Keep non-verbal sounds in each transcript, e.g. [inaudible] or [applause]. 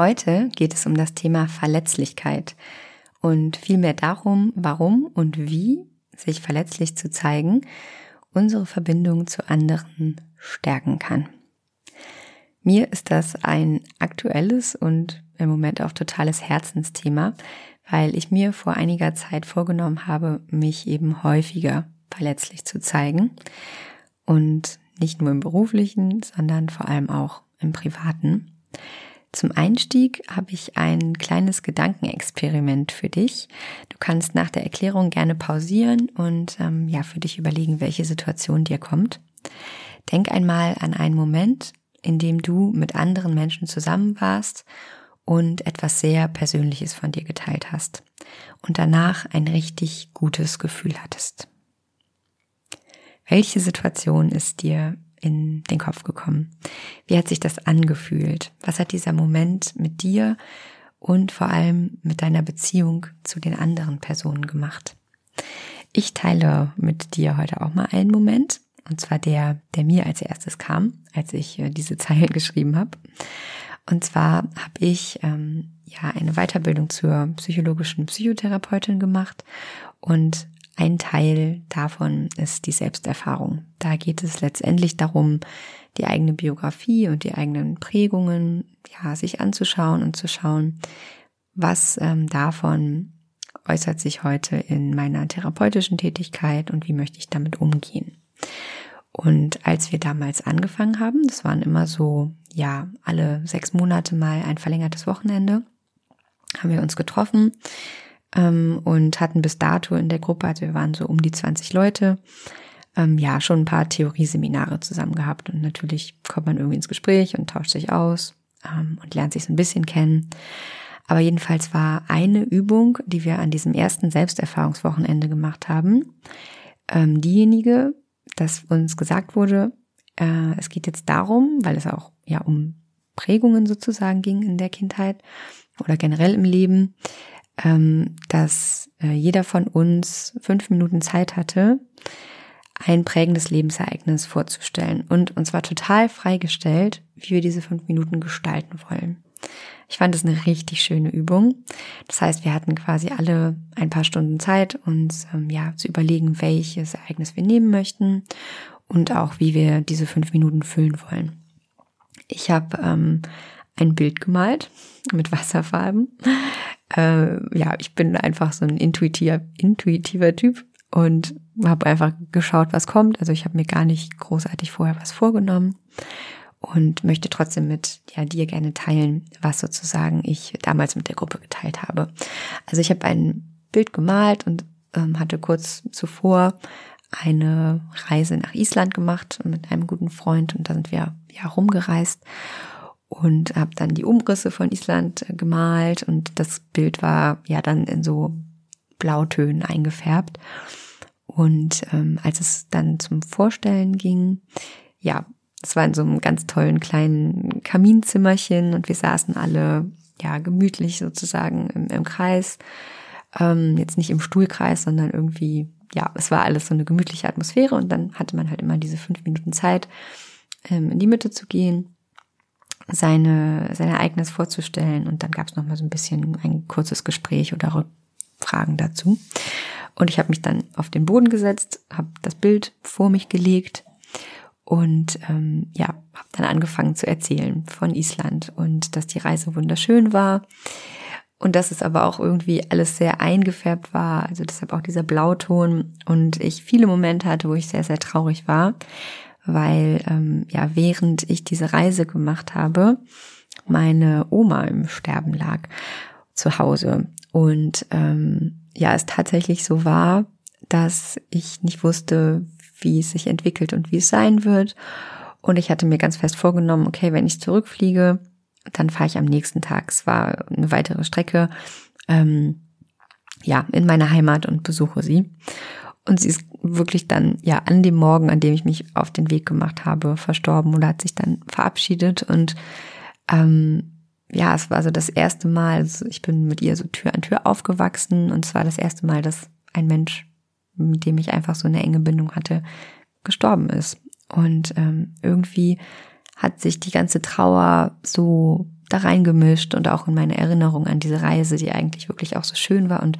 Heute geht es um das Thema Verletzlichkeit und vielmehr darum, warum und wie sich verletzlich zu zeigen unsere Verbindung zu anderen stärken kann. Mir ist das ein aktuelles und im Moment auch totales Herzensthema, weil ich mir vor einiger Zeit vorgenommen habe, mich eben häufiger verletzlich zu zeigen und nicht nur im beruflichen, sondern vor allem auch im privaten. Zum Einstieg habe ich ein kleines Gedankenexperiment für dich. Du kannst nach der Erklärung gerne pausieren und ähm, ja für dich überlegen, welche Situation dir kommt. Denk einmal an einen Moment, in dem du mit anderen Menschen zusammen warst und etwas sehr Persönliches von dir geteilt hast und danach ein richtig gutes Gefühl hattest. Welche Situation ist dir in den Kopf gekommen? Wie hat sich das angefühlt? Was hat dieser Moment mit dir und vor allem mit deiner Beziehung zu den anderen Personen gemacht? Ich teile mit dir heute auch mal einen Moment, und zwar der, der mir als erstes kam, als ich äh, diese [laughs] Zeilen geschrieben habe. Und zwar habe ich ähm, ja eine Weiterbildung zur psychologischen Psychotherapeutin gemacht und ein Teil davon ist die Selbsterfahrung. Da geht es letztendlich darum, die eigene Biografie und die eigenen Prägungen, ja, sich anzuschauen und zu schauen, was ähm, davon äußert sich heute in meiner therapeutischen Tätigkeit und wie möchte ich damit umgehen. Und als wir damals angefangen haben, das waren immer so, ja, alle sechs Monate mal ein verlängertes Wochenende, haben wir uns getroffen ähm, und hatten bis dato in der Gruppe, also wir waren so um die 20 Leute, ähm, ja, schon ein paar Theorieseminare zusammen gehabt. Und natürlich kommt man irgendwie ins Gespräch und tauscht sich aus ähm, und lernt sich so ein bisschen kennen. Aber jedenfalls war eine Übung, die wir an diesem ersten Selbsterfahrungswochenende gemacht haben, ähm, diejenige, dass uns gesagt wurde, äh, es geht jetzt darum, weil es auch ja um Prägungen sozusagen ging in der Kindheit oder generell im Leben, dass äh, jeder von uns fünf Minuten Zeit hatte, ein prägendes Lebensereignis vorzustellen und uns war total freigestellt, wie wir diese fünf Minuten gestalten wollen. Ich fand es eine richtig schöne Übung. Das heißt, wir hatten quasi alle ein paar Stunden Zeit, uns ähm, ja zu überlegen, welches Ereignis wir nehmen möchten und auch, wie wir diese fünf Minuten füllen wollen. Ich habe ähm, ein Bild gemalt mit Wasserfarben äh, ja, ich bin einfach so ein intuitiver, intuitiver Typ und habe einfach geschaut, was kommt. Also ich habe mir gar nicht großartig vorher was vorgenommen und möchte trotzdem mit ja, dir gerne teilen, was sozusagen ich damals mit der Gruppe geteilt habe. Also ich habe ein Bild gemalt und ähm, hatte kurz zuvor eine Reise nach Island gemacht mit einem guten Freund und da sind wir ja rumgereist und habe dann die Umrisse von Island äh, gemalt und das Bild war ja dann in so Blautönen eingefärbt. Und ähm, als es dann zum Vorstellen ging, ja, es war in so einem ganz tollen kleinen Kaminzimmerchen und wir saßen alle ja gemütlich sozusagen im, im Kreis, ähm, jetzt nicht im Stuhlkreis, sondern irgendwie ja, es war alles so eine gemütliche Atmosphäre und dann hatte man halt immer diese fünf Minuten Zeit, ähm, in die Mitte zu gehen seine, sein Ereignis vorzustellen. Und dann gab es noch mal so ein bisschen ein kurzes Gespräch oder Rückfragen dazu. Und ich habe mich dann auf den Boden gesetzt, habe das Bild vor mich gelegt und ähm, ja, habe dann angefangen zu erzählen von Island und dass die Reise wunderschön war und dass es aber auch irgendwie alles sehr eingefärbt war, also deshalb auch dieser Blauton und ich viele Momente hatte, wo ich sehr, sehr traurig war, weil ähm, ja, während ich diese Reise gemacht habe, meine Oma im Sterben lag zu Hause und ähm, ja, es tatsächlich so war, dass ich nicht wusste, wie es sich entwickelt und wie es sein wird. Und ich hatte mir ganz fest vorgenommen, okay, wenn ich zurückfliege, dann fahre ich am nächsten Tag. Es war eine weitere Strecke, ähm, ja, in meiner Heimat und besuche sie. Und sie ist wirklich dann, ja, an dem Morgen, an dem ich mich auf den Weg gemacht habe, verstorben oder hat sich dann verabschiedet. Und ähm, ja, es war so das erste Mal, also ich bin mit ihr so Tür an Tür aufgewachsen und es war das erste Mal, dass ein Mensch mit dem ich einfach so eine enge Bindung hatte, gestorben ist. Und ähm, irgendwie hat sich die ganze Trauer so da reingemischt und auch in meine Erinnerung an diese Reise, die eigentlich wirklich auch so schön war und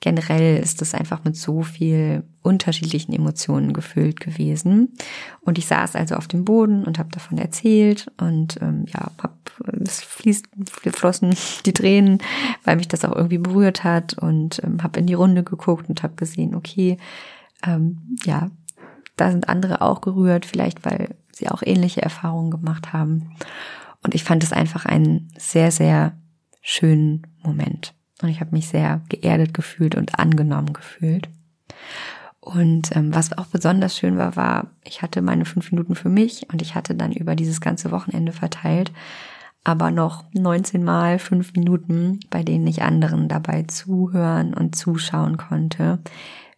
generell ist es einfach mit so viel unterschiedlichen Emotionen gefüllt gewesen. Und ich saß also auf dem Boden und habe davon erzählt und ähm, ja, hab, es fließt, flossen die Tränen, weil mich das auch irgendwie berührt hat und ähm, habe in die Runde geguckt und habe gesehen, okay, ähm, ja, da sind andere auch gerührt, vielleicht weil sie auch ähnliche Erfahrungen gemacht haben. Und ich fand es einfach einen sehr, sehr schönen Moment. Und ich habe mich sehr geerdet gefühlt und angenommen gefühlt. Und ähm, was auch besonders schön war, war, ich hatte meine fünf Minuten für mich und ich hatte dann über dieses ganze Wochenende verteilt, aber noch 19 Mal fünf Minuten, bei denen ich anderen dabei zuhören und zuschauen konnte,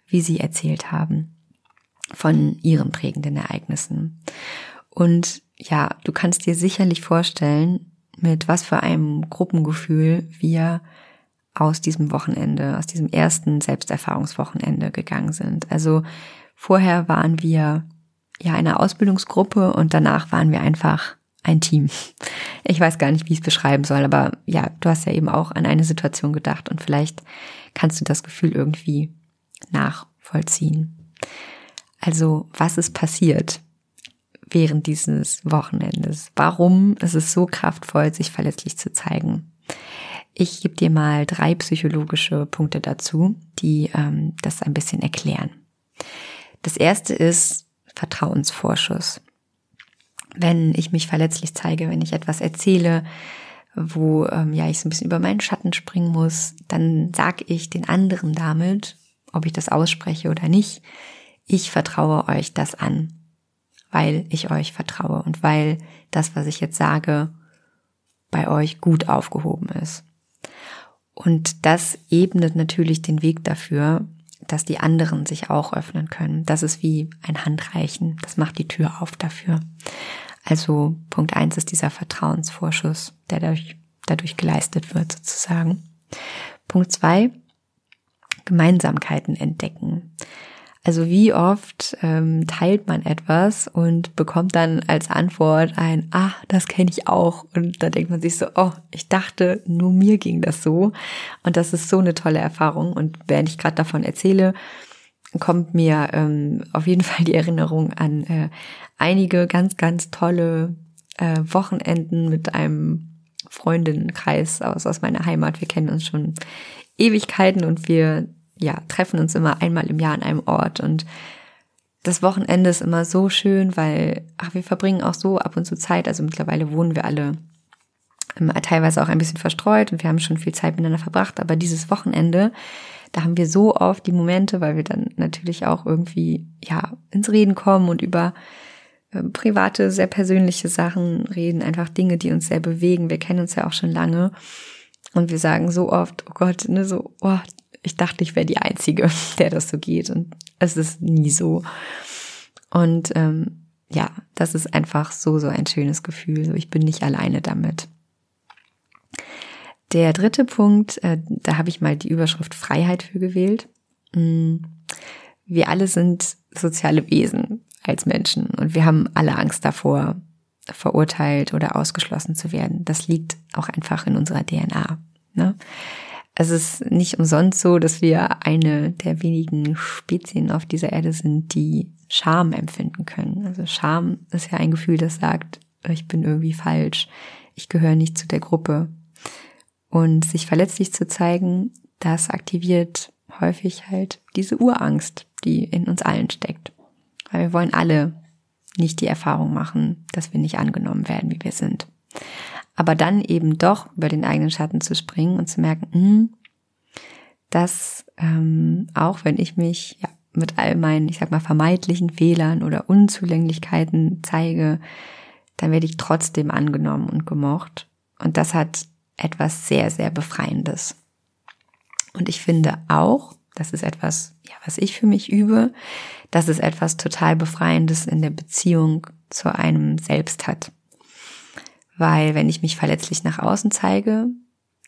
wie sie erzählt haben von ihren prägenden Ereignissen. Und ja, du kannst dir sicherlich vorstellen, mit was für einem Gruppengefühl wir aus diesem Wochenende, aus diesem ersten Selbsterfahrungswochenende gegangen sind. Also vorher waren wir ja eine Ausbildungsgruppe und danach waren wir einfach ein Team. Ich weiß gar nicht, wie ich es beschreiben soll, aber ja, du hast ja eben auch an eine Situation gedacht und vielleicht kannst du das Gefühl irgendwie nachvollziehen. Also, was ist passiert während dieses Wochenendes? Warum ist es so kraftvoll, sich verletzlich zu zeigen? Ich gebe dir mal drei psychologische Punkte dazu, die ähm, das ein bisschen erklären. Das erste ist Vertrauensvorschuss. Wenn ich mich verletzlich zeige, wenn ich etwas erzähle, wo ähm, ja ich so ein bisschen über meinen Schatten springen muss, dann sag ich den anderen damit, ob ich das ausspreche oder nicht, ich vertraue euch das an, weil ich euch vertraue und weil das, was ich jetzt sage, bei euch gut aufgehoben ist. Und das ebnet natürlich den Weg dafür, dass die anderen sich auch öffnen können. Das ist wie ein Handreichen. Das macht die Tür auf dafür. Also Punkt eins ist dieser Vertrauensvorschuss, der dadurch, dadurch geleistet wird sozusagen. Punkt zwei, Gemeinsamkeiten entdecken. Also wie oft ähm, teilt man etwas und bekommt dann als Antwort ein, ah, das kenne ich auch. Und da denkt man sich so, oh, ich dachte, nur mir ging das so. Und das ist so eine tolle Erfahrung. Und während ich gerade davon erzähle, kommt mir ähm, auf jeden [laughs] Fall die Erinnerung an äh, einige ganz, ganz tolle äh, Wochenenden mit einem Freundinnenkreis aus, aus meiner Heimat. Wir kennen uns schon Ewigkeiten und wir ja, treffen uns immer einmal im Jahr an einem Ort und das Wochenende ist immer so schön, weil ach, wir verbringen auch so ab und zu Zeit. Also mittlerweile wohnen wir alle teilweise auch ein bisschen verstreut und wir haben schon viel Zeit miteinander verbracht. Aber dieses Wochenende, da haben wir so oft die Momente, weil wir dann natürlich auch irgendwie ja ins Reden kommen und über äh, private, sehr persönliche Sachen reden, einfach Dinge, die uns sehr bewegen. Wir kennen uns ja auch schon lange und wir sagen so oft, oh Gott, ne, so, oh, ich dachte, ich wäre die Einzige, [laughs] der das so geht. Und es ist nie so. Und ähm, ja, das ist einfach so, so ein schönes Gefühl. Ich bin nicht alleine damit. Der dritte Punkt, äh, da habe ich mal die Überschrift Freiheit für gewählt. Mm, wir alle sind soziale Wesen als Menschen und wir haben alle Angst davor, verurteilt oder ausgeschlossen zu werden. Das liegt auch einfach in unserer DNA. Ne? Es ist nicht umsonst so, dass wir eine der wenigen Spezien auf dieser Erde sind, die Scham empfinden können. Also Scham ist ja ein Gefühl, das sagt, ich bin irgendwie falsch, ich gehöre nicht zu der Gruppe. Und sich verletzlich zu zeigen, das aktiviert häufig halt diese Urangst, die in uns allen steckt. Weil wir wollen alle nicht die Erfahrung machen, dass wir nicht angenommen werden, wie wir sind. Aber dann eben doch über den eigenen Schatten zu springen und zu merken, hm, dass ähm, auch wenn ich mich ja, mit all meinen, ich sag mal, vermeidlichen Fehlern oder Unzulänglichkeiten zeige, dann werde ich trotzdem angenommen und gemocht. Und das hat etwas sehr, sehr Befreiendes. Und ich finde auch, das ist etwas, ja, was ich für mich übe, dass es etwas total Befreiendes in der Beziehung zu einem selbst hat. Weil wenn ich mich verletzlich nach außen zeige,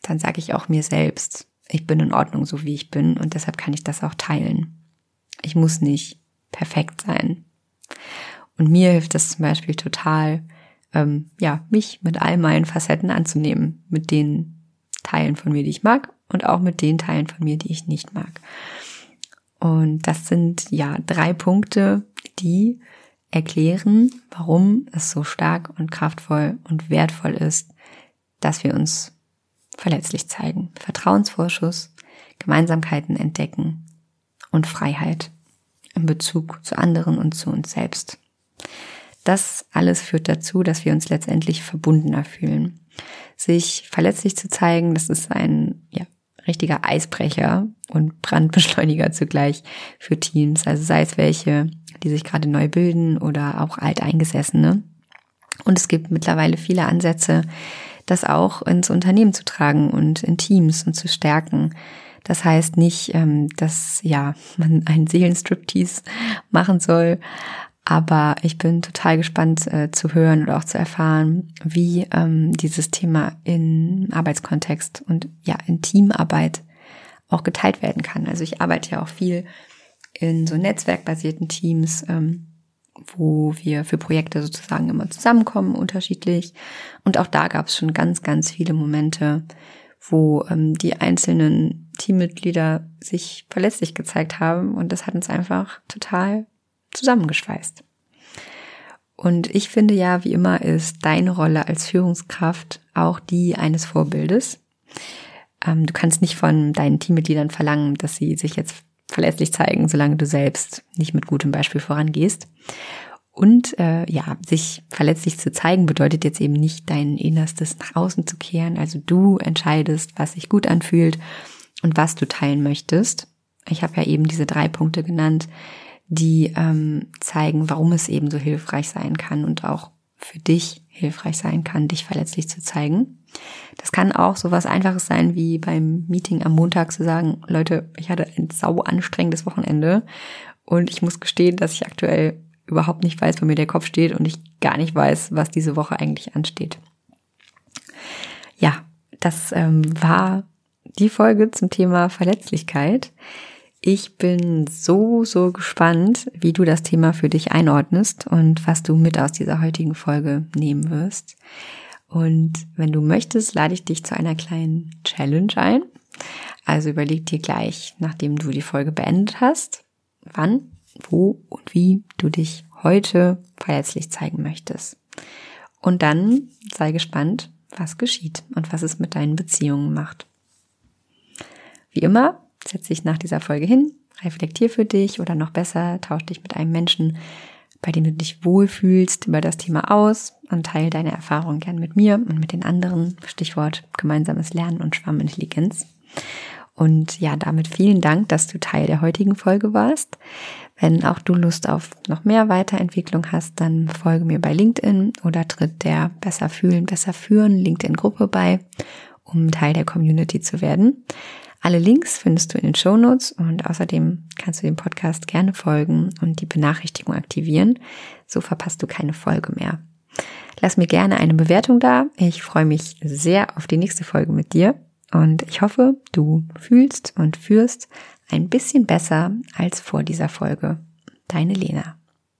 dann sage ich auch mir selbst, ich bin in Ordnung, so wie ich bin und deshalb kann ich das auch teilen. Ich muss nicht perfekt sein. Und mir hilft das zum Beispiel total, ähm, ja, mich mit all meinen Facetten anzunehmen, mit den Teilen von mir, die ich mag und auch mit den Teilen von mir, die ich nicht mag. Und das sind ja drei Punkte, die erklären, warum es so stark und kraftvoll und wertvoll ist, dass wir uns verletzlich zeigen. Vertrauensvorschuss, Gemeinsamkeiten entdecken und Freiheit in Bezug zu anderen und zu uns selbst. Das alles führt dazu, dass wir uns letztendlich verbundener fühlen. Sich verletzlich zu zeigen, das ist ein ja, richtiger Eisbrecher und Brandbeschleuniger zugleich für Teams. Also sei es welche, die sich gerade neu bilden oder auch alteingesessene. Und es gibt mittlerweile viele Ansätze, das auch ins Unternehmen zu tragen und in Teams und zu stärken. Das heißt nicht, ähm, dass ja man einen Seelenstriptease machen soll, aber ich bin total gespannt äh, zu hören oder auch zu erfahren, wie ähm, dieses Thema in Arbeitskontext und ja in Teamarbeit auch geteilt werden kann. Also ich arbeite ja auch viel in so netzwerkbasierten Teams, ähm, wo wir für Projekte sozusagen immer zusammenkommen, unterschiedlich. Und auch da gab es schon ganz, ganz viele Momente, wo ähm, die einzelnen Teammitglieder sich verletzlich gezeigt haben und das hat uns einfach total zusammengeschweißt. Und ich finde ja, wie immer ist deine Rolle als Führungskraft auch die eines Vorbildes. Ähm, du kannst nicht von deinen Teammitgliedern verlangen, dass sie sich jetzt verlässlich zeigen, solange du selbst nicht mit gutem Beispiel vorangehst. Und äh, ja, sich verletzlich zu zeigen bedeutet jetzt eben nicht dein Innerstes nach außen zu kehren. Also du entscheidest, was sich gut anfühlt und was du teilen möchtest. Ich habe ja eben diese drei Punkte genannt, die ähm, zeigen, warum es eben so hilfreich sein kann und auch für dich hilfreich sein kann, dich verletzlich zu zeigen. Das kann auch so was Einfaches sein, wie beim Meeting am Montag zu sagen, Leute, ich hatte ein sau anstrengendes Wochenende und ich muss gestehen, dass ich aktuell überhaupt nicht weiß, wo mir der Kopf steht und ich gar nicht weiß, was diese Woche eigentlich ansteht. Ja, das ähm, war die Folge zum Thema Verletzlichkeit. Ich bin so, so gespannt, wie du das Thema für dich einordnest und was du mit aus dieser heutigen Folge nehmen wirst. Und wenn du möchtest, lade ich dich zu einer kleinen Challenge ein. Also überleg dir gleich, nachdem du die Folge beendet hast, wann, wo und wie du dich heute verletzlich zeigen möchtest. Und dann sei gespannt, was geschieht und was es mit deinen Beziehungen macht. Wie immer Setz dich nach dieser Folge hin, reflektier für dich oder noch besser, tausch dich mit einem Menschen, bei dem du dich wohlfühlst, über das Thema aus und teile deine Erfahrungen gern mit mir und mit den anderen. Stichwort gemeinsames Lernen und Schwarmintelligenz. Und ja, damit vielen Dank, dass du Teil der heutigen Folge warst. Wenn auch du Lust auf noch mehr Weiterentwicklung hast, dann folge mir bei LinkedIn oder tritt der Besser fühlen, besser führen LinkedIn-Gruppe bei, um Teil der Community zu werden. Alle Links findest du in den Show Notes und außerdem kannst du dem Podcast gerne folgen und die Benachrichtigung aktivieren. So verpasst du keine Folge mehr. Lass mir gerne eine Bewertung da. Ich freue mich sehr auf die nächste Folge mit dir und ich hoffe, du fühlst und führst ein bisschen besser als vor dieser Folge. Deine Lena.